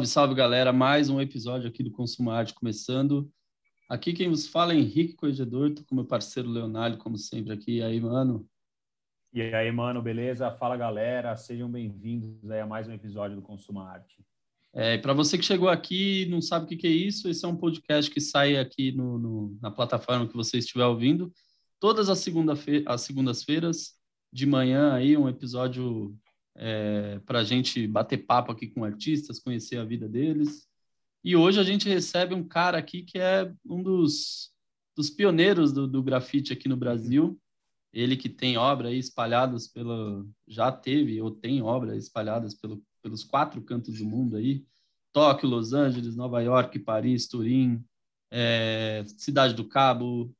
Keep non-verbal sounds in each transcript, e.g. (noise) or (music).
Salve, salve, galera. Mais um episódio aqui do Consumo Arte começando. Aqui quem vos fala é Henrique Corregedor, tô com meu parceiro Leonardo, como sempre, aqui. E aí, mano? E aí, mano, beleza? Fala, galera. Sejam bem-vindos a mais um episódio do Consumo Arte. É, para você que chegou aqui e não sabe o que, que, é isso, esse é um podcast que sai aqui no, no, na plataforma que você estiver ouvindo, todas as, segunda as segundas-feiras, de manhã aí, um episódio é, para a gente bater papo aqui com artistas, conhecer a vida deles. E hoje a gente recebe um cara aqui que é um dos, dos pioneiros do, do grafite aqui no Brasil. Ele que tem obras espalhadas pela. Já teve ou tem obras espalhadas pelo, pelos quatro cantos do mundo aí: Tóquio, Los Angeles, Nova York, Paris, Turim, é, Cidade do Cabo,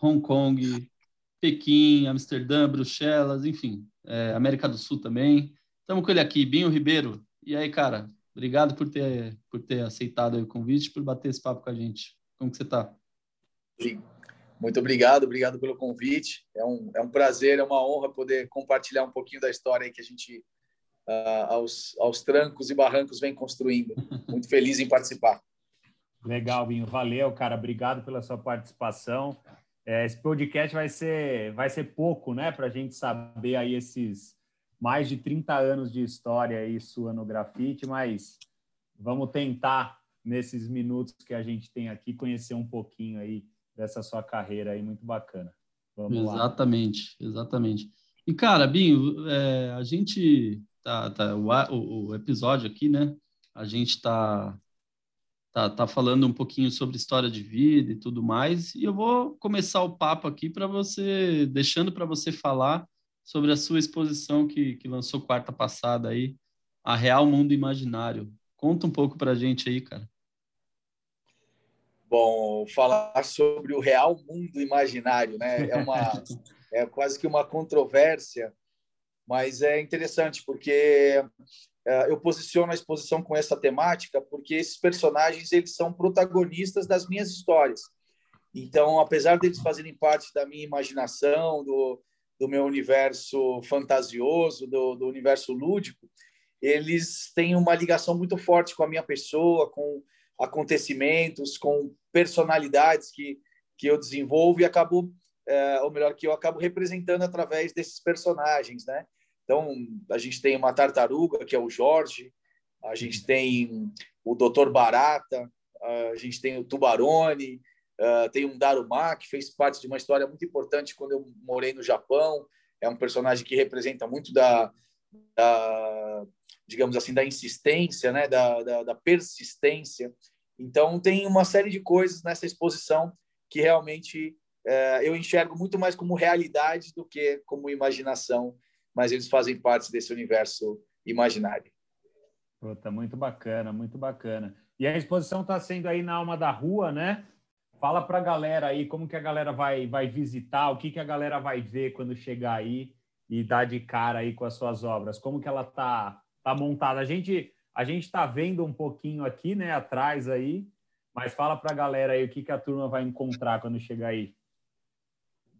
Hong Kong, Pequim, Amsterdã, Bruxelas, enfim, é, América do Sul também. Estamos com ele aqui, Binho Ribeiro. E aí, cara, obrigado por ter, por ter aceitado o convite, por bater esse papo com a gente. Como que você está? Muito obrigado, obrigado pelo convite. É um, é um prazer, é uma honra poder compartilhar um pouquinho da história que a gente, uh, aos, aos trancos e barrancos, vem construindo. Muito feliz em participar. Legal, Binho. Valeu, cara. Obrigado pela sua participação. É, esse podcast vai ser, vai ser pouco, né, para a gente saber aí esses mais de 30 anos de história aí sua no grafite, mas vamos tentar, nesses minutos que a gente tem aqui, conhecer um pouquinho aí dessa sua carreira aí, muito bacana. Vamos exatamente, lá. exatamente. E, cara, Binho, é, a gente tá, tá o, o, episódio aqui, né? A gente tá tá, tá falando um pouquinho sobre história de vida e tudo mais. E eu vou começar o papo aqui para você, deixando para você falar sobre a sua exposição que, que lançou quarta passada aí, A Real Mundo Imaginário. Conta um pouco para a gente aí, cara. Bom, falar sobre o real mundo imaginário, né? É uma (laughs) é quase que uma controvérsia, mas é interessante porque eu posiciono a exposição com essa temática porque esses personagens eles são protagonistas das minhas histórias. Então, apesar deles fazerem parte da minha imaginação, do, do meu universo fantasioso, do, do universo lúdico, eles têm uma ligação muito forte com a minha pessoa, com acontecimentos, com personalidades que, que eu desenvolvo e acabo, é, ou melhor, que eu acabo representando através desses personagens, né? Então, a gente tem uma tartaruga, que é o Jorge, a gente tem o Doutor Barata, a gente tem o Tubarone, uh, tem um Daruma, que fez parte de uma história muito importante quando eu morei no Japão. É um personagem que representa muito da, da digamos assim, da insistência, né? da, da, da persistência. Então, tem uma série de coisas nessa exposição que realmente uh, eu enxergo muito mais como realidade do que como imaginação mas eles fazem parte desse universo imaginário. Puta, muito bacana, muito bacana. E a exposição está sendo aí na Alma da Rua, né? Fala para a galera aí como que a galera vai, vai visitar, o que, que a galera vai ver quando chegar aí e dar de cara aí com as suas obras, como que ela tá, tá montada. A gente a gente está vendo um pouquinho aqui, né, atrás aí, mas fala para a galera aí o que, que a turma vai encontrar quando chegar aí.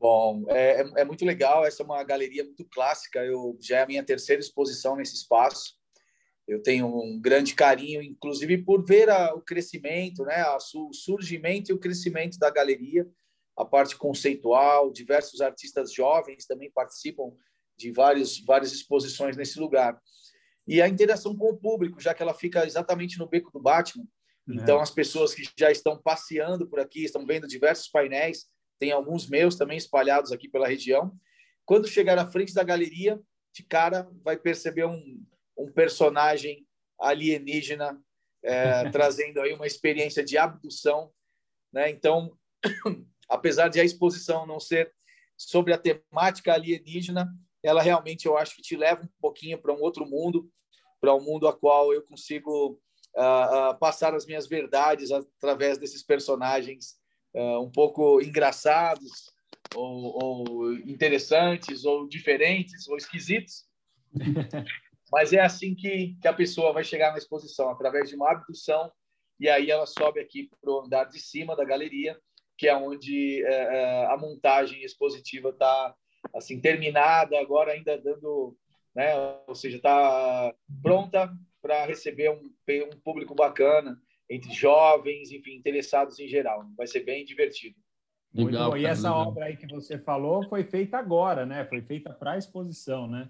Bom, é, é, é, muito legal. Essa é uma galeria muito clássica. Eu já é a minha terceira exposição nesse espaço. Eu tenho um grande carinho, inclusive por ver a, o crescimento, né, a, o surgimento e o crescimento da galeria, a parte conceitual. Diversos artistas jovens também participam de vários várias exposições nesse lugar. E a interação com o público, já que ela fica exatamente no beco do Batman. É. Então, as pessoas que já estão passeando por aqui, estão vendo diversos painéis tem alguns meus também espalhados aqui pela região. Quando chegar à frente da galeria, de cara vai perceber um, um personagem alienígena é, (laughs) trazendo aí uma experiência de abdução, né? Então, (clears throat) apesar de a exposição não ser sobre a temática alienígena, ela realmente eu acho que te leva um pouquinho para um outro mundo, para um mundo a qual eu consigo uh, uh, passar as minhas verdades através desses personagens uh, um pouco engraçados, ou, ou, interessantes, ou diferentes, ou esquisitos. (laughs) Mas é assim que, que a pessoa vai chegar na exposição, através de uma abdução, e aí ela sobe aqui para o andar de cima da galeria, que é onde é, é a montagem expositiva está assim terminada, agora ainda dando, né, ou seja, está pronta para receber um, um público bacana, entre jovens, enfim, interessados em geral. Vai ser bem divertido. Legal. E essa legal. obra aí que você falou foi feita agora, né? Foi feita para a exposição, né?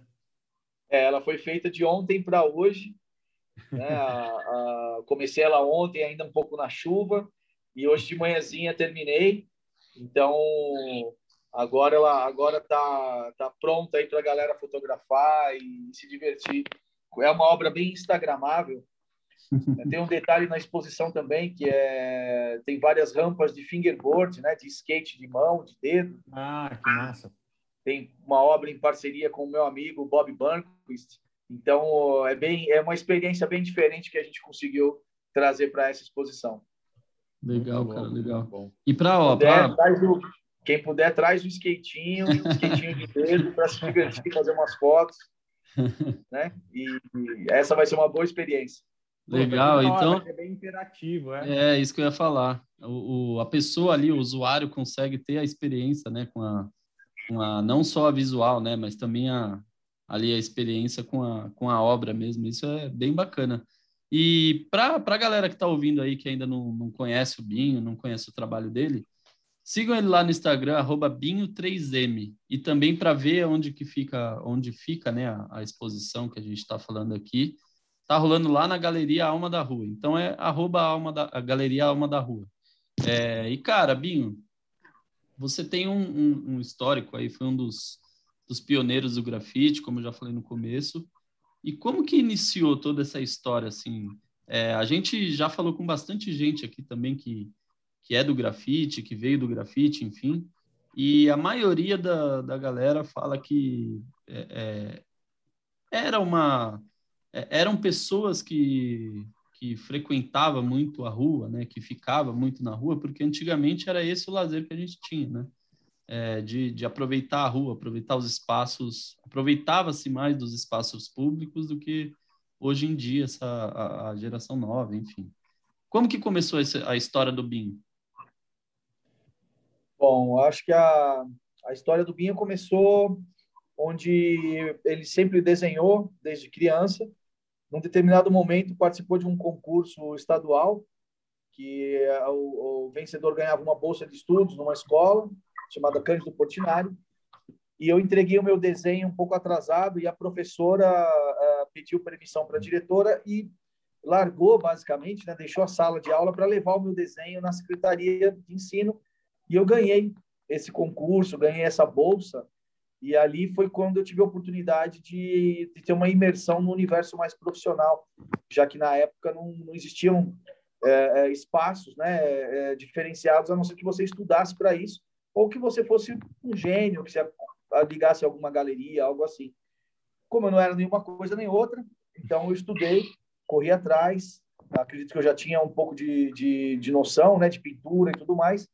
É, ela foi feita de ontem para hoje. Né? a, a, comecei ela ontem, ainda um pouco na chuva, e hoje de manhãzinha terminei. Então, agora ela agora tá, tá pronta aí para a galera fotografar e se divertir. É uma obra bem instagramável. Tem um detalhe na exposição também que é tem várias rampas de fingerboard, né, de skate de mão, de dedo. Ah, que massa! Tem uma obra em parceria com o meu amigo Bob Burnquist. Então é bem é uma experiência bem diferente que a gente conseguiu trazer para essa exposição. Legal, cara, legal. E para ó, pra... quem puder traz o skatinho, o skatinho de dedo para se divertir, fazer umas fotos, (laughs) né? E, e essa vai ser uma boa experiência. Legal, então. É bem interativo, é. É isso que eu ia falar. O, o, a pessoa ali, o usuário, consegue ter a experiência, né, com a, com a não só a visual, né, mas também a, ali a experiência com a, com a obra mesmo. Isso é bem bacana. E para a galera que está ouvindo aí, que ainda não, não conhece o Binho, não conhece o trabalho dele, sigam ele lá no Instagram, Binho3M. E também para ver onde que fica, onde fica né, a, a exposição que a gente está falando aqui tá rolando lá na Galeria Alma da Rua. Então é arroba Alma da, a Galeria Alma da Rua. É, e, cara, Binho, você tem um, um, um, histórico aí, foi um dos, dos pioneiros do grafite, como eu já falei no começo. E como que iniciou toda essa história, assim? É, a gente já falou com bastante gente aqui também que, que é do grafite, que veio do grafite, enfim. E a maioria da, da galera fala que é, é, era uma eram pessoas que, que frequentavam muito a rua, né, que ficava muito na rua, porque antigamente era esse o lazer que a gente tinha, né, é, de, de aproveitar a rua, aproveitar os espaços, aproveitava-se mais dos espaços públicos do que hoje em dia essa a, a geração nova, enfim. Como que começou a história do BIM? Bom, acho que a, a história do Binho começou onde ele sempre desenhou desde criança num determinado momento participou de um concurso estadual que o, o, vencedor ganhava uma bolsa de estudos numa escola chamada Cândido Portinari e eu entreguei o meu desenho um pouco atrasado e a professora uh, pediu permissão para a diretora e largou basicamente, né, deixou a sala de aula para levar o meu desenho na secretaria de ensino e eu ganhei esse concurso, ganhei essa bolsa e ali foi quando eu tive a oportunidade de, de ter uma imersão no universo mais profissional, já que na época não, não existiam é, é, espaços né, é, diferenciados, a não ser que você estudasse para isso, ou que você fosse um gênio, que você ligasse a alguma galeria, algo assim. Como eu não era nenhuma coisa nem outra, então eu estudei, corri atrás, acredito que eu já tinha um pouco de, de, de noção né, de pintura e tudo mais,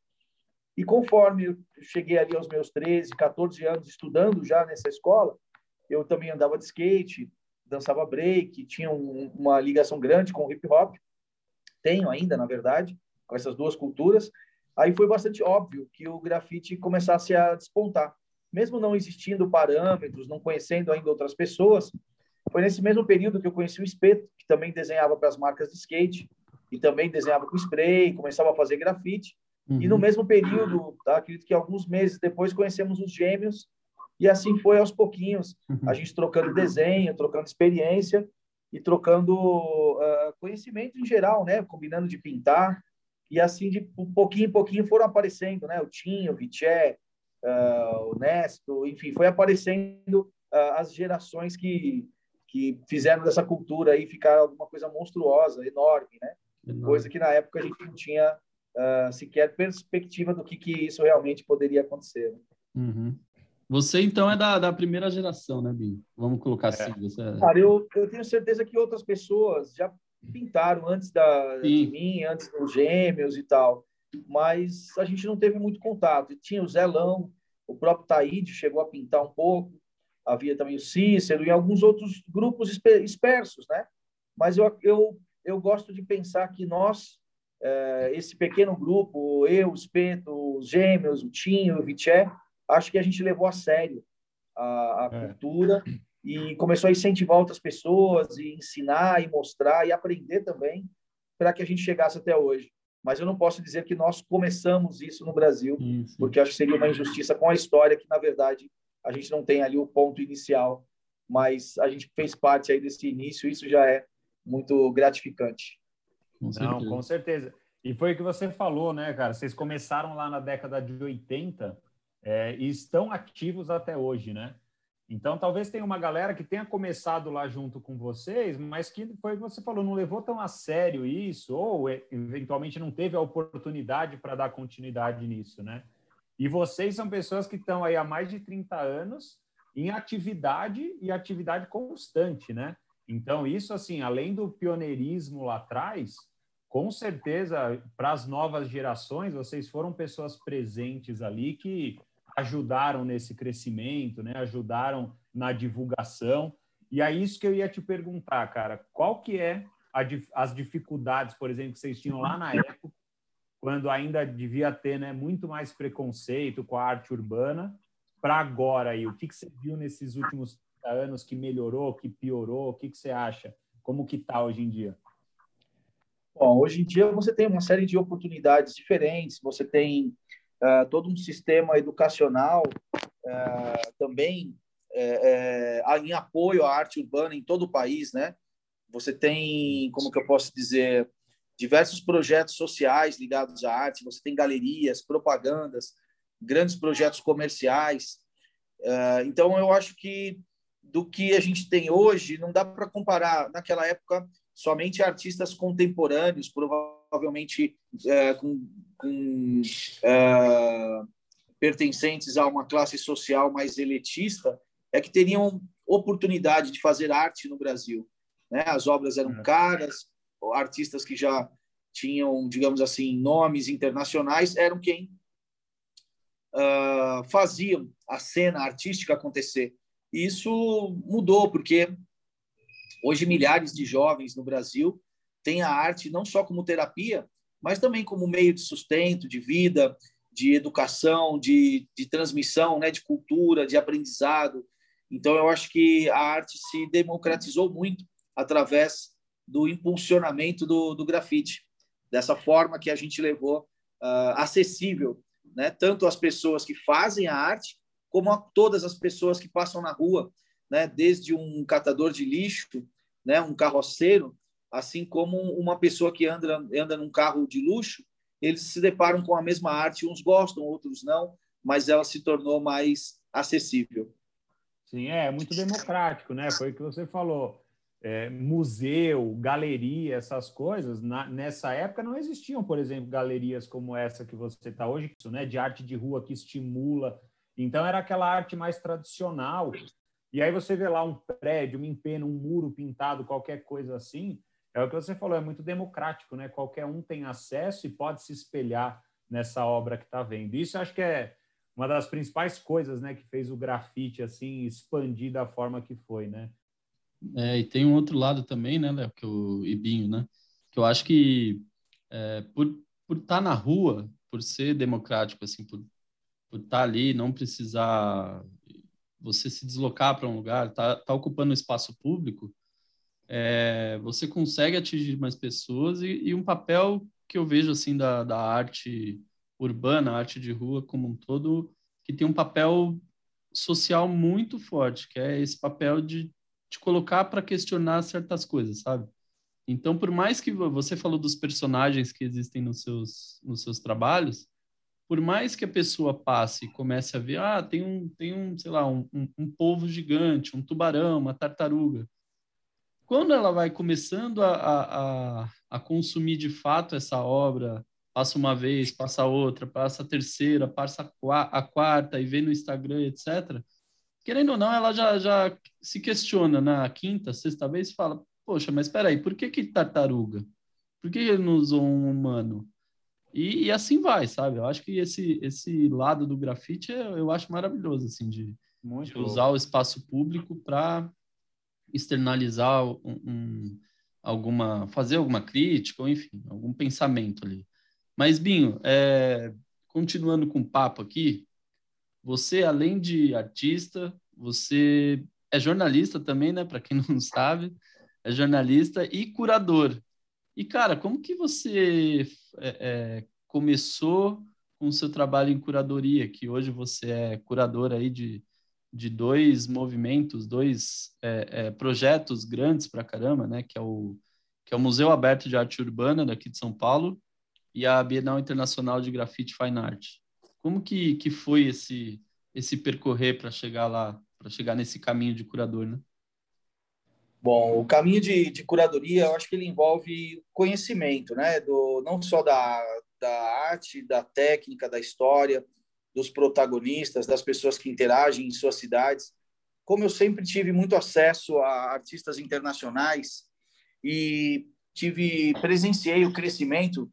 e conforme eu cheguei ali aos meus 13, 14 anos estudando já nessa escola, eu também andava de skate, dançava break, tinha um, uma ligação grande com o hip hop. Tenho ainda, na verdade, com essas duas culturas. Aí foi bastante óbvio que o grafite começasse a despontar. Mesmo não existindo parâmetros, não conhecendo ainda outras pessoas, foi nesse mesmo período que eu conheci o Espeto, que também desenhava para as marcas de skate e também desenhava com spray, começava a fazer grafite. Uhum. E no uhum. mesmo período, acredito que alguns meses depois, conhecemos os gêmeos, e assim foi aos pouquinhos, uhum. a gente trocando desenho, trocando experiência e trocando uh, conhecimento em geral, né? Combinando de pintar, e assim, de pouquinho em pouquinho, foram aparecendo, né? O Tinho, o Viché, uh, o Nesto, enfim, foi aparecendo uh, as gerações que, que fizeram dessa cultura aí ficar alguma coisa monstruosa, enorme, né? Enorme. Coisa que na época a gente não tinha uh, sequer perspectiva do que, que isso realmente poderia acontecer. Uhum. Você, então, é da, da primeira geração, né, Binho? Vamos colocar assim. É. Você... É Cara, eu, eu tenho certeza que outras pessoas já pintaram antes da, de mim, antes dos gêmeos e tal, mas a gente não teve muito contato. Tinha o Zelão, o próprio Taíde chegou a pintar um pouco, havia também o Cícero e alguns outros grupos dispersos, né? Mas eu, eu, eu gosto de pensar que nós, esse pequeno grupo, eu, o Espeto, os Gêmeos, o Tinho, o Viché, acho que a gente levou a sério a, a é. cultura e começou a incentivar outras pessoas e ensinar e mostrar e aprender também para que a gente chegasse até hoje. Mas eu não posso dizer que nós começamos isso no Brasil, sim. porque acho que seria uma injustiça com a história que na verdade a gente não tem ali o ponto inicial, mas a gente fez parte aí desse início, isso já é muito gratificante. Com não, com certeza. E foi o que você falou, né, cara? Vocês começaram lá na década de 80 é, e estão ativos até hoje, né? Então, talvez tenha uma galera que tenha começado lá junto com vocês, mas que foi o que você falou, não levou tão a sério isso, ou eventualmente não teve a oportunidade para dar continuidade nisso, né? E vocês são pessoas que estão aí há mais de 30 anos em atividade e atividade constante, né? Então, isso, assim, além do pioneirismo lá atrás, com certeza, para as novas gerações, vocês foram pessoas presentes ali que ajudaram nesse crescimento, né? Ajudaram na divulgação. E é isso que eu ia te perguntar, cara. Qual que é a, as dificuldades, por exemplo, que vocês tinham lá na época, quando ainda devia ter, né, muito mais preconceito com a arte urbana, para agora aí? O que, que você viu nesses últimos anos que melhorou, que piorou? O que, que você acha? Como que está hoje em dia? Bom, hoje em dia você tem uma série de oportunidades diferentes, você tem uh, todo um sistema educacional uh, também uh, em apoio à arte urbana em todo o país, né? Você tem, como que eu posso dizer, diversos projetos sociais ligados à arte, você tem galerias, propagandas, grandes projetos comerciais. então, eu acho que do que a gente tem hoje, não dá para comparar. Naquela época, somente artistas contemporâneos, provavelmente é, com, com é, pertencentes a uma classe social mais elitista, é que teriam oportunidade de fazer arte no Brasil. Né? As obras eram é. caras, artistas que já tinham, digamos assim, nomes internacionais, eram quem uh, faziam a cena artística acontecer. Isso mudou, porque hoje milhares de jovens no Brasil têm a arte não só como terapia, mas também como meio de sustento, de vida, de educação, de, de transmissão, né, de cultura, de aprendizado. Então, eu acho que a arte se democratizou muito através do impulsionamento do, do grafite, dessa forma que a gente levou uh, acessível, né, tanto às pessoas que fazem a arte, como a todas as pessoas que passam na rua, né, desde um catador de lixo, né, um carroceiro, assim como uma pessoa que anda anda num carro de luxo, eles se deparam com a mesma arte, uns gostam, outros não, mas ela se tornou mais acessível. Sim, é, muito democrático, né? Foi o que você falou. É, museu, galeria, essas coisas, na, nessa época não existiam, por exemplo, galerias como essa que você está hoje, né, de arte de rua que estimula então era aquela arte mais tradicional. E aí você vê lá um prédio, uma empena, um muro pintado, qualquer coisa assim. É o que você falou, é muito democrático, né? Qualquer um tem acesso e pode se espelhar nessa obra que está vendo. Isso acho que é uma das principais coisas, né, que fez o grafite assim expandir da forma que foi, né? É, e tem um outro lado também, né, Léo, que é o Ibinho, né? Que eu acho que é, por por estar tá na rua, por ser democrático, assim, por por estar tá ali, não precisar você se deslocar para um lugar, tá, tá ocupando espaço público, é, você consegue atingir mais pessoas e, e, um papel que eu vejo assim da, da arte urbana, arte de rua como um todo, que tem um papel social muito forte, que é esse papel de te colocar para questionar certas coisas, sabe? Então, por mais que você falou dos personagens que existem nos seus, nos seus trabalhos, por mais que a pessoa passe e comece a ver, ah, tem um, tem um sei lá, um, um, um polvo gigante, um tubarão, uma tartaruga. Quando ela vai começando a, a, a consumir de fato essa obra, passa uma vez, passa outra, passa a terceira, passa a quarta e vê no Instagram, etc. Querendo ou não, ela já, já se questiona na quinta, sexta vez e fala: Poxa, mas espera aí, por que, que tartaruga? Por que ele não usou um humano? E, e, assim vai, sabe? Eu acho que esse, esse lado do grafite é, eu acho maravilhoso, assim, de, de usar o espaço público para externalizar um, um, alguma, fazer alguma crítica, ou enfim, algum pensamento ali. Mas, Binho, é, continuando com o papo aqui, você, além de artista, você é jornalista também, né? Para quem não (laughs) sabe, é jornalista e curador. E, cara, como que você é, é, começou com o seu trabalho em curadoria, que hoje você é curador aí de, de dois movimentos, dois é, é projetos grandes para caramba, né? Que é, o, que é o Museu Aberto de Arte Urbana daqui de São Paulo e a Bienal Internacional de Grafite Fine Art. Como que, que foi esse, esse percorrer para chegar lá, para chegar nesse caminho de curador, né? Bom, o caminho de, de curadoria, eu acho que ele envolve conhecimento, né? Do, não só da, da arte, da técnica, da história, dos protagonistas, das pessoas que interagem em suas cidades. Como eu sempre tive muito acesso a artistas internacionais e tive presenciei o crescimento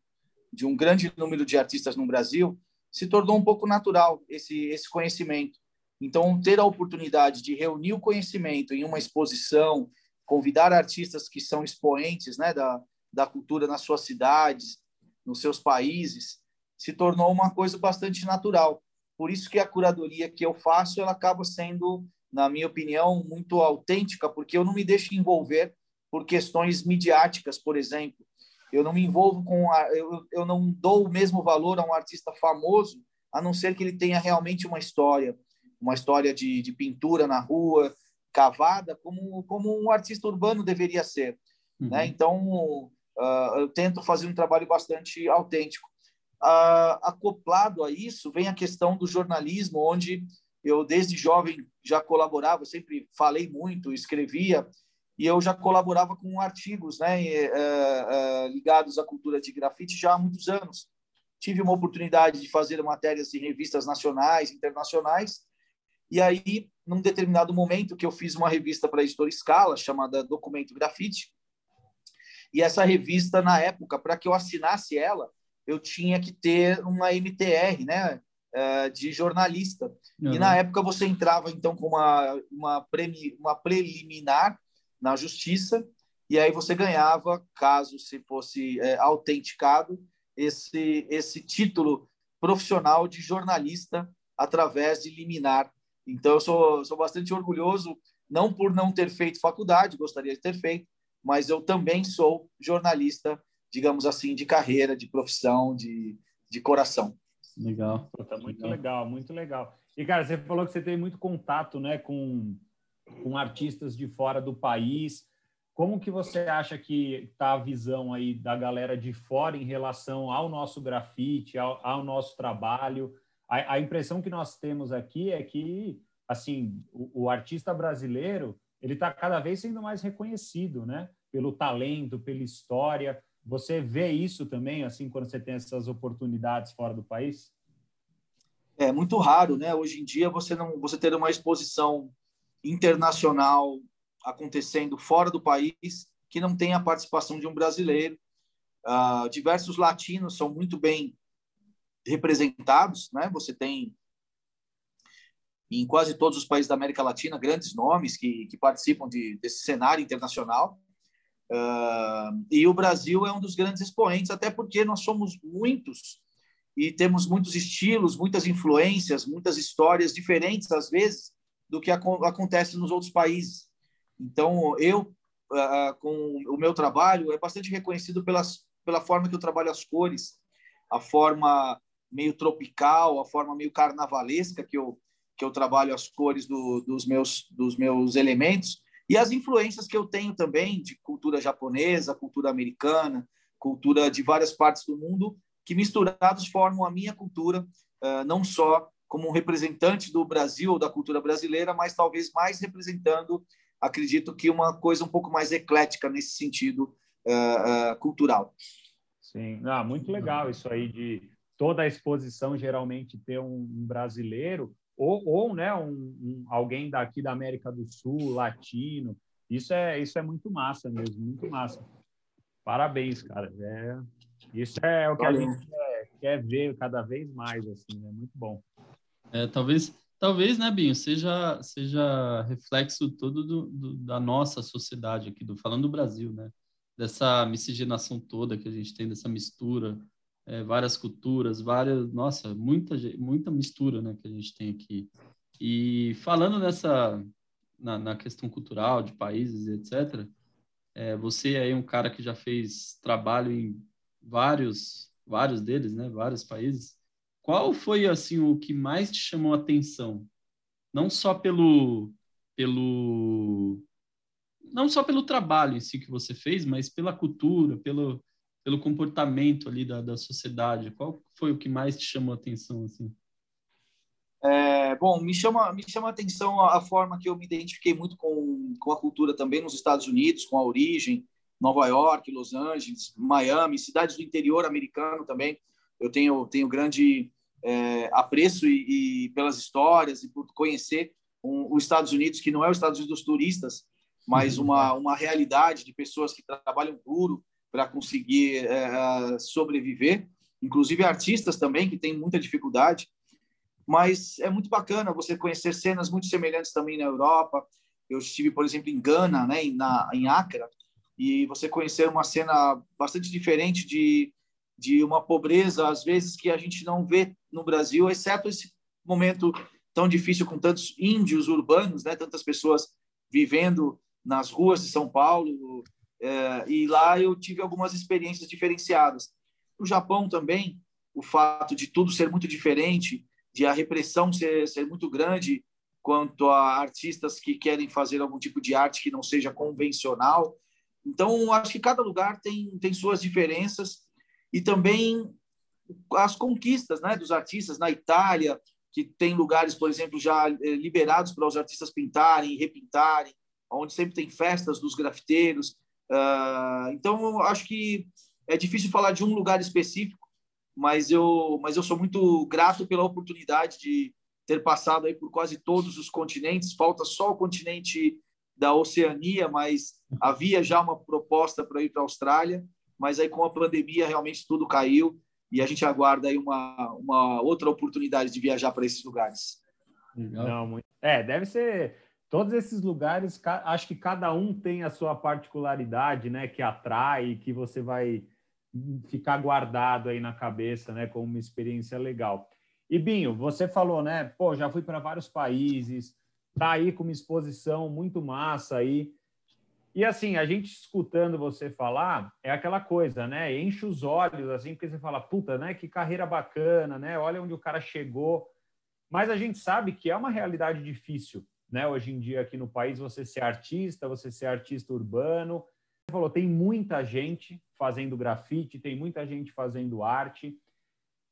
de um grande número de artistas no Brasil, se tornou um pouco natural esse esse conhecimento. Então, ter a oportunidade de reunir o conhecimento em uma exposição, convidar artistas que são expoentes né, da, da cultura nas suas cidades, nos seus países, se tornou uma coisa bastante natural. Por isso que a curadoria que eu faço, ela acaba sendo, na minha opinião, muito autêntica, porque eu não me deixo envolver por questões midiáticas, por exemplo. Eu não me envolvo com a, eu, eu não dou o mesmo valor a um artista famoso, a não ser que ele tenha realmente uma história, uma história de, de pintura na rua, cavada como, como um artista urbano deveria ser. Uhum. Né? Então, uh, eu tento fazer um trabalho bastante autêntico. Uh, acoplado a isso, vem a questão do jornalismo, onde eu, desde jovem, já colaborava, sempre falei muito, escrevia, e eu já colaborava com artigos né, uh, ligados à cultura de grafite já há muitos anos. Tive uma oportunidade de fazer matérias em revistas nacionais, internacionais, e aí, num determinado momento, que eu fiz uma revista para a editora Scala, chamada Documento Grafite, e essa revista, na época, para que eu assinasse ela, eu tinha que ter uma MTR, né, eh, de jornalista. Uhum. E na época você entrava, então, com uma, uma, premi, uma preliminar na justiça, e aí você ganhava, caso se fosse é, autenticado, esse, esse título profissional de jornalista através de liminar então, eu sou, sou bastante orgulhoso, não por não ter feito faculdade, gostaria de ter feito, mas eu também sou jornalista, digamos assim, de carreira, de profissão, de, de coração. Legal. tá muito legal. legal, muito legal. E, cara, você falou que você tem muito contato né, com, com artistas de fora do país. Como que você acha que está a visão aí da galera de fora em relação ao nosso grafite, ao, ao nosso trabalho? A, a, impressão que nós temos aqui é que assim o, o artista brasileiro ele está cada vez sendo mais reconhecido, né? Pelo talento, pela história. Você vê isso também, assim, quando você tem essas oportunidades fora do país? É muito raro, né? Hoje em dia você não, você ter uma exposição internacional acontecendo fora do país que não tem a participação de um brasileiro. Uh, diversos latinos são muito bem representados, né? Você tem em quase todos os países da América Latina grandes nomes que, que participam de, desse cenário internacional. Uh, e o Brasil é um dos grandes expoentes, até porque nós somos muitos e temos muitos estilos, muitas influências, muitas histórias diferentes, às vezes, do que acontece nos outros países. Então, eu, uh, com o meu trabalho, é bastante reconhecido pelas, pela forma que eu trabalho as cores, a forma meio tropical, a forma meio carnavalesca que eu que eu trabalho as cores do, dos meus dos meus elementos e as influências que eu tenho também de cultura japonesa, cultura americana, cultura de várias partes do mundo que misturados formam a minha cultura, não só como um representante do Brasil ou da cultura brasileira, mas talvez mais representando, acredito que uma coisa um pouco mais eclética nesse sentido cultural. Sim, ah, muito legal isso aí de toda a exposição geralmente ter um, brasileiro ou, ou né, um, um, alguém daqui da América do Sul, latino. Isso é, isso é muito massa mesmo, muito massa. Parabéns, cara. É, isso é o que Valeu. a gente quer, quer, ver cada vez mais, assim, é muito bom. É, talvez, talvez, né, Binho, seja, seja reflexo todo do, do, da nossa sociedade aqui, do, falando do Brasil, né? Dessa miscigenação toda que a gente tem, dessa mistura, é, várias culturas, várias, nossa, muita, muita mistura, né, que a gente tem aqui. E falando nessa, na, na questão cultural de países, etc. É, você é um cara que já fez trabalho em vários, vários deles, né? Vários países. Qual foi assim o que mais te chamou a atenção? Não só pelo pelo não só pelo trabalho em si que você fez, mas pela cultura, pelo pelo comportamento ali da, da sociedade. Qual foi o que mais te chamou a atenção assim? É, bom, me chama, me chama a atenção a, forma que eu me identifiquei muito com, com a cultura também nos Estados Unidos, com a origem, Nova York, Los Angeles, Miami, cidades do interior americano também. Eu tenho, tenho grande é, apreço e, e, pelas histórias e por conhecer um, os Estados Unidos, que não é os Estados Unidos dos turistas, mas uhum. uma, uma realidade de pessoas que trabalham duro para conseguir é, sobreviver, inclusive artistas também, que têm muita dificuldade mas é muito bacana você conhecer cenas muito semelhantes também na Europa. Eu estive, por exemplo, em Gana, né, na, em e você conhecer uma cena bastante diferente de, de uma pobreza, às vezes, que a gente não vê no Brasil, exceto esse momento tão difícil com tantos índios urbanos, né, tantas pessoas vivendo nas ruas de São Paulo. É, e lá eu tive algumas experiências diferenciadas. No Japão também, o fato de tudo ser muito diferente, de a repressão ser, ser muito grande quanto a artistas que querem fazer algum tipo de arte que não seja convencional. Então, acho que cada lugar tem, tem suas diferenças e também as conquistas né, dos artistas na Itália, que tem lugares, por exemplo, já eh, liberados para os artistas pintarem, repintarem, onde sempre tem festas dos grafiteiros. Uh, então, acho que é difícil falar de um lugar específico, mas eu, mas eu sou muito grato pela oportunidade de ter passado aí por quase todos os continentes. Falta só o continente da Oceania, mas havia já uma proposta para ir para a Austrália, mas aí com a pandemia realmente tudo caiu e a gente aguarda aí uma, uma outra oportunidade de viajar para esses lugares. Não, muito... É, deve ser todos esses lugares, acho que cada um tem a sua particularidade, né, que atrai, que você vai ficar guardado aí na cabeça, né, como uma experiência legal. E Binho, você falou, né, pô, já fui para vários países, tá aí com uma exposição muito massa aí. E assim, a gente escutando você falar, é aquela coisa, né? Enche os olhos assim, porque você fala, puta, né, que carreira bacana, né? Olha onde o cara chegou. Mas a gente sabe que é uma realidade difícil, né? Hoje em dia aqui no país você ser artista, você ser artista urbano, falou, tem muita gente fazendo grafite, tem muita gente fazendo arte.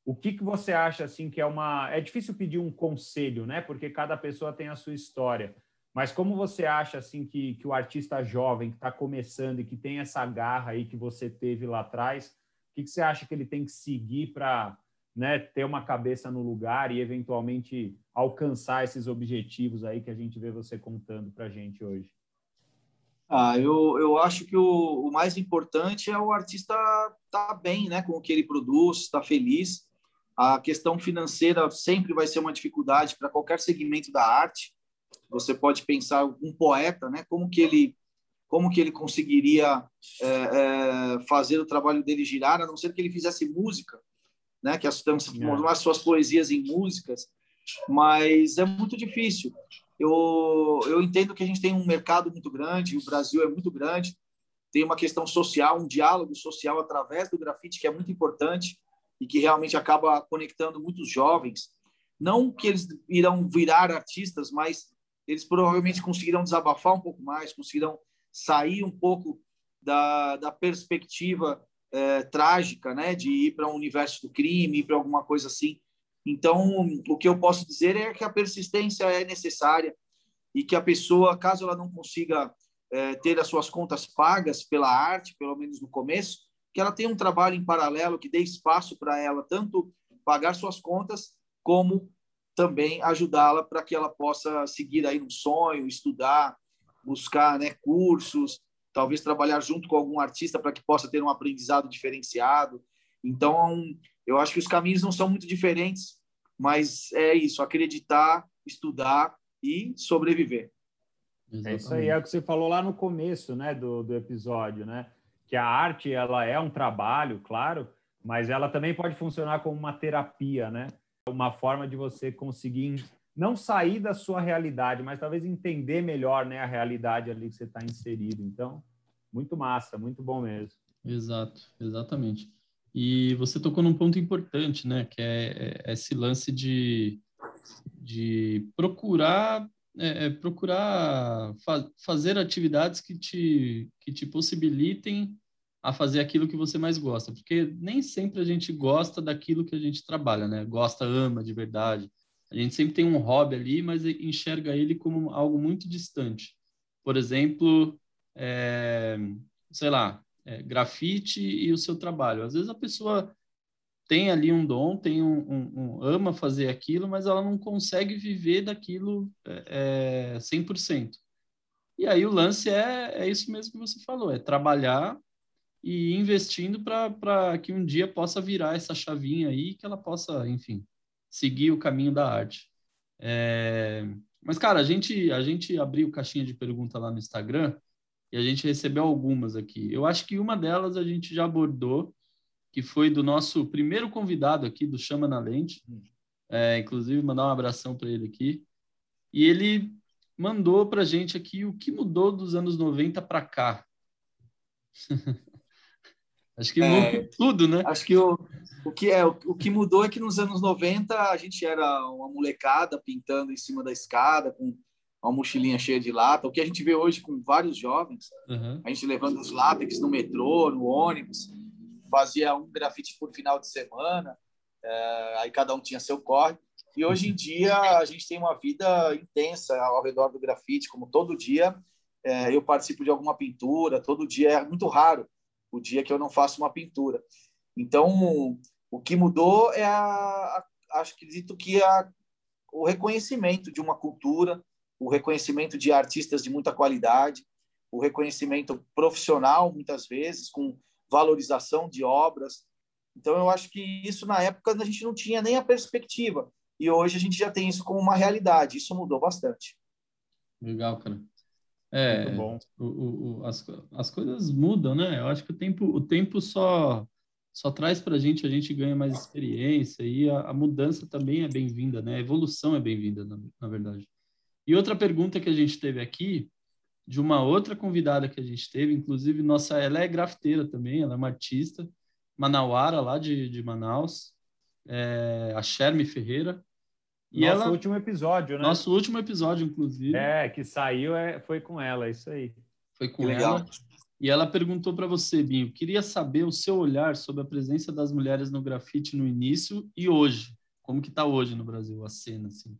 O que, que você acha assim que é uma. É difícil pedir um conselho, né? Porque cada pessoa tem a sua história. Mas como você acha assim que, que o artista jovem que está começando e que tem essa garra aí que você teve lá atrás, o que, que você acha que ele tem que seguir para né, ter uma cabeça no lugar e eventualmente alcançar esses objetivos aí que a gente vê você contando para a gente hoje? Ah, eu, eu acho que o, o mais importante é o artista estar tá bem né, com o que ele produz, estar tá feliz. A questão financeira sempre vai ser uma dificuldade para qualquer segmento da arte. Você pode pensar um poeta, né, como que ele como que ele conseguiria é, é, fazer o trabalho dele girar, a não ser que ele fizesse música, né, que as, as suas poesias em músicas, mas é muito difícil eu, eu entendo que a gente tem um mercado muito grande, o Brasil é muito grande, tem uma questão social, um diálogo social através do grafite que é muito importante e que realmente acaba conectando muitos jovens. Não que eles irão virar artistas, mas eles provavelmente conseguirão desabafar um pouco mais, conseguirão sair um pouco da, da perspectiva é, trágica, né, de ir para um universo do crime, ir para alguma coisa assim. Então, o que eu posso dizer é que a persistência é necessária e que a pessoa, caso ela não consiga é, ter as suas contas pagas pela arte, pelo menos no começo, que ela tenha um trabalho em paralelo que dê espaço para ela tanto pagar suas contas como também ajudá-la para que ela possa seguir aí um sonho, estudar, buscar né, cursos, talvez trabalhar junto com algum artista para que possa ter um aprendizado diferenciado. Então, eu acho que os caminhos não são muito diferentes, mas é isso: acreditar, estudar e sobreviver. Exatamente. É isso aí, é o que você falou lá no começo, né, do, do episódio, né? Que a arte ela é um trabalho, claro, mas ela também pode funcionar como uma terapia, né? Uma forma de você conseguir não sair da sua realidade, mas talvez entender melhor né, a realidade ali que você está inserido. Então, muito massa, muito bom mesmo. Exato, exatamente. E você tocou num ponto importante, né? Que é, é esse lance de, de procurar é, é procurar fa fazer atividades que te, que te possibilitem a fazer aquilo que você mais gosta, porque nem sempre a gente gosta daquilo que a gente trabalha, né? Gosta, ama de verdade. A gente sempre tem um hobby ali, mas enxerga ele como algo muito distante. Por exemplo, é, sei lá, é, grafite e o seu trabalho. Às vezes a pessoa tem ali um dom, tem um, um, um ama fazer aquilo, mas ela não consegue viver daquilo é, 100%. É, e aí o lance é, é isso mesmo que você falou, é trabalhar e investindo para que um dia possa virar essa chavinha aí, que ela possa, enfim, seguir o caminho da arte. É... Mas, cara, a gente, a gente abriu caixinha de pergunta lá no Instagram e a gente recebeu algumas aqui. Eu acho que uma delas a gente já abordou, que foi do nosso primeiro convidado aqui, do Chama na Lente. É, inclusive, mandar um abração para ele aqui. E ele mandou para a gente aqui o que mudou dos anos 90 para cá. (laughs) acho que é, tudo, né? Acho que o, o, que é, o, o, que mudou é que nos anos 90 a gente era uma molecada pintando em cima da escada, com uma mochilinha cheia de lata. O que a gente vê hoje com vários jovens, uhum. a gente levando os látex no metrô, no ônibus, fazia um grafite por final de semana, é, aí cada um tinha seu corre. E hoje em dia a gente tem uma vida intensa ao redor do grafite, como todo dia é, eu participo de alguma pintura, todo dia é muito raro o dia que eu não faço uma pintura. Então, o que mudou é a, a acredito que a, o reconhecimento de uma cultura, o reconhecimento de artistas de muita qualidade, o reconhecimento profissional, muitas vezes, com valorização de obras. Então, eu acho que isso, na época, a gente não tinha nem a perspectiva. E hoje a gente já tem isso como uma realidade. Isso mudou bastante. Legal, cara. É, Muito bom. O, o, as, as coisas mudam, né? Eu acho que o tempo, o tempo só só traz para a gente, a gente ganha mais experiência e a, a mudança também é bem-vinda, né? A evolução é bem-vinda, na, na verdade. E outra pergunta que a gente teve aqui, de uma outra convidada que a gente teve, inclusive, nossa, ela é grafiteira também, ela é uma artista, manauara, lá de, de Manaus, é, a Sherme Ferreira. E nosso ela, último episódio, né? Nosso último episódio, inclusive. É, que saiu, é, foi com ela, isso aí. Foi com que ela. Legal. E ela perguntou para você, Binho, queria saber o seu olhar sobre a presença das mulheres no grafite no início e hoje. Como que está hoje no Brasil a cena, assim?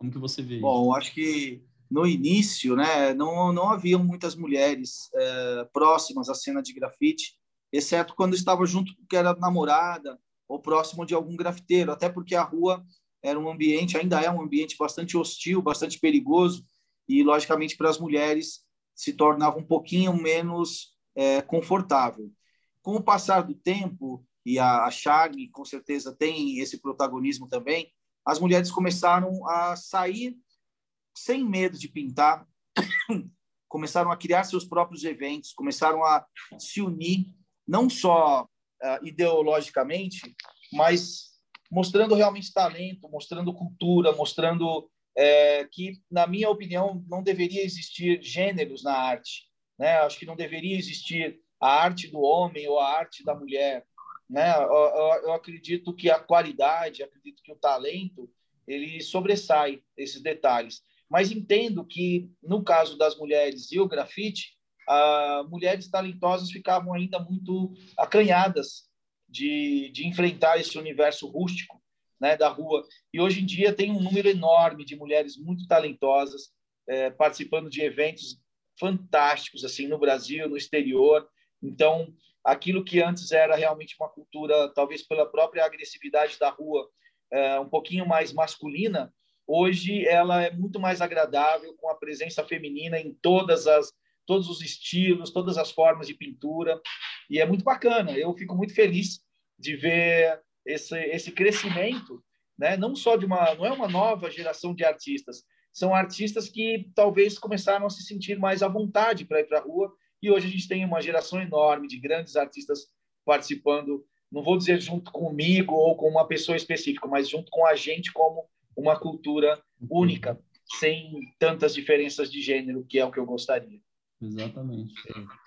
Como que você vê Bom, isso? acho que no início, né, não, não haviam muitas mulheres é, próximas à cena de grafite, exceto quando estava junto que era namorada ou próximo de algum grafiteiro, até porque a rua era um ambiente, ainda é um ambiente bastante hostil, bastante perigoso, e logicamente para as mulheres se tornava um pouquinho menos é, confortável. Com o passar do tempo, e a, a Charme com certeza tem esse protagonismo também, as mulheres começaram a sair sem medo de pintar, (coughs) começaram a criar seus próprios eventos, começaram a se unir, não só uh, ideologicamente, mas mostrando realmente talento, mostrando cultura, mostrando é, que, na minha opinião, não deveria existir gêneros na arte. Né? Acho que não deveria existir a arte do homem ou a arte da mulher. Né? Eu, eu, acredito que a qualidade, acredito que o talento, ele sobressai esses detalhes. Mas entendo que, no caso das mulheres e o grafite, ah, mulheres talentosas ficavam ainda muito acanhadas de, de enfrentar esse universo rústico né, da rua. E hoje em dia tem um número enorme de mulheres muito talentosas é, participando de eventos fantásticos assim no Brasil, no exterior. Então, aquilo que antes era realmente uma cultura, talvez pela própria agressividade da rua, é, um pouquinho mais masculina, hoje ela é muito mais agradável com a presença feminina em todas as todos os estilos, todas as formas de pintura, e é muito bacana. Eu fico muito feliz de ver esse, esse crescimento, né? não só de uma, não é uma nova geração de artistas, são artistas que talvez começaram a se sentir mais à vontade para ir para a rua e hoje a gente tem uma geração enorme de grandes artistas participando, não vou dizer junto comigo ou com uma pessoa específica, mas junto com a gente como uma cultura única, sem tantas diferenças de gênero, que é o que eu gostaria. Exatamente.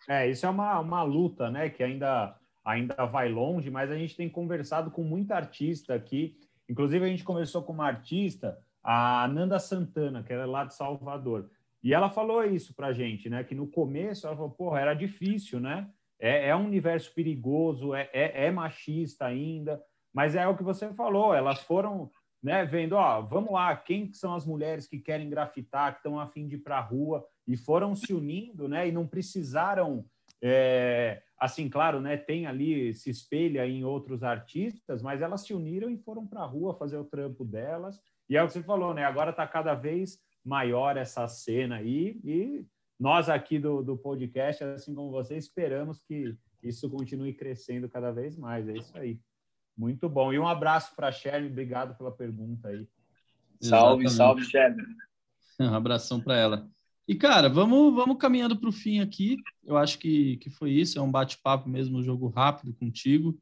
É, isso é uma, uma luta, né, que ainda, ainda vai longe, mas a gente tem conversado com muita artista aqui. Inclusive, a gente conversou com uma artista, a Nanda Santana, que era lá de Salvador. E ela falou isso para a gente, né? Que no começo ela falou, porra, era difícil, né? É, é um universo perigoso, é, é, é, machista ainda, mas é o que você falou, elas foram né, vendo, ó, vamos lá, quem são as mulheres que querem grafitar, que estão a fim de ir para a rua, e foram se unindo, né? E não precisaram, é, assim, claro, né? Tem ali, se espelha em outros artistas, mas elas se uniram e foram para a rua fazer o trampo delas. E é o que você falou, né? Agora está cada vez maior essa cena aí, e nós aqui do, do podcast, assim como você, esperamos que isso continue crescendo cada vez mais. É isso aí. Muito bom. E um abraço para a Sherry, obrigado pela pergunta aí. Salve, Exatamente. salve, Sherry. (laughs) Um abração para ela. E, cara, vamos, vamos caminhando para o fim aqui. Eu acho que, que foi isso. É um bate-papo mesmo, um jogo rápido contigo.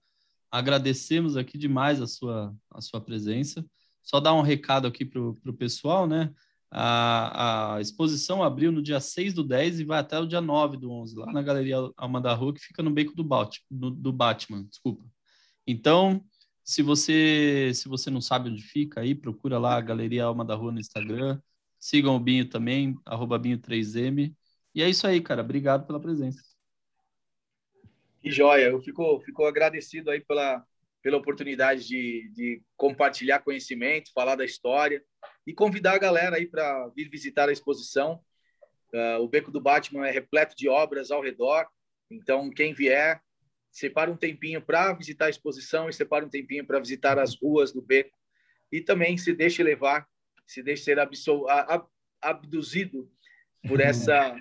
Agradecemos aqui demais a sua, a sua presença. Só dar um recado aqui para o pessoal, né? A, a, exposição abriu no dia 6 do 10 e vai até o dia 9 do 11, lá na Galeria Alma da Rua, que fica no beco do, Batman, do, do Batman, desculpa. Então, se você se você não sabe onde fica, aí procura lá a Galeria Alma da Rua no Instagram, sigam o Binho também, arroba Binho3M, e é isso aí, cara, obrigado pela presença. Que joia, eu fico, fico agradecido aí pela, pela oportunidade de, de compartilhar conhecimento, falar da história e convidar a galera aí para vir visitar a exposição. Uh, o Beco do Batman é repleto de obras ao redor, então quem vier, separa um tempinho para visitar a exposição e separa um tempinho para visitar as ruas do Beco e também se deixe levar, se deixe ser abduzido por (laughs) essa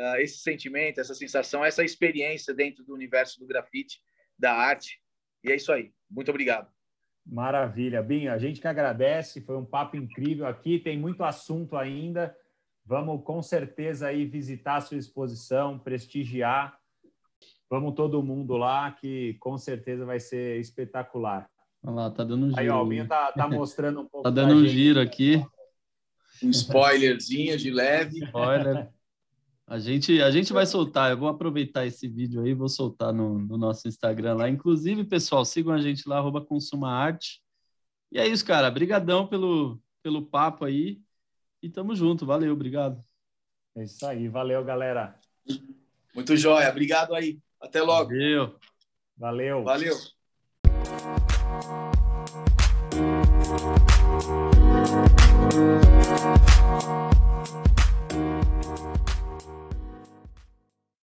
uh, esse sentimento, essa sensação, essa experiência dentro do universo do grafite, da arte. E é isso aí. Muito obrigado. Maravilha, Binho. A gente que agradece, foi um papo incrível aqui, tem muito assunto ainda. Vamos com certeza aí visitar a sua exposição, prestigiar. Vamos todo mundo lá, que com certeza vai ser espetacular. Olha lá, tá dando um giro. Aí, ó, o Binho tá, tá (laughs) mostrando um pouco. tá dando um giro aqui. Um spoilerzinho de leve. Spoiler. A gente, a gente vai soltar, eu vou aproveitar esse vídeo aí, vou soltar no, no nosso Instagram lá. Inclusive, pessoal, sigam a gente lá, arroba Consuma Arte. E é isso, cara. Obrigadão pelo, pelo papo aí. E tamo junto. Valeu, obrigado. É isso aí. Valeu, galera. Muito jóia. Obrigado aí. Até logo. Valeu. Valeu. Valeu.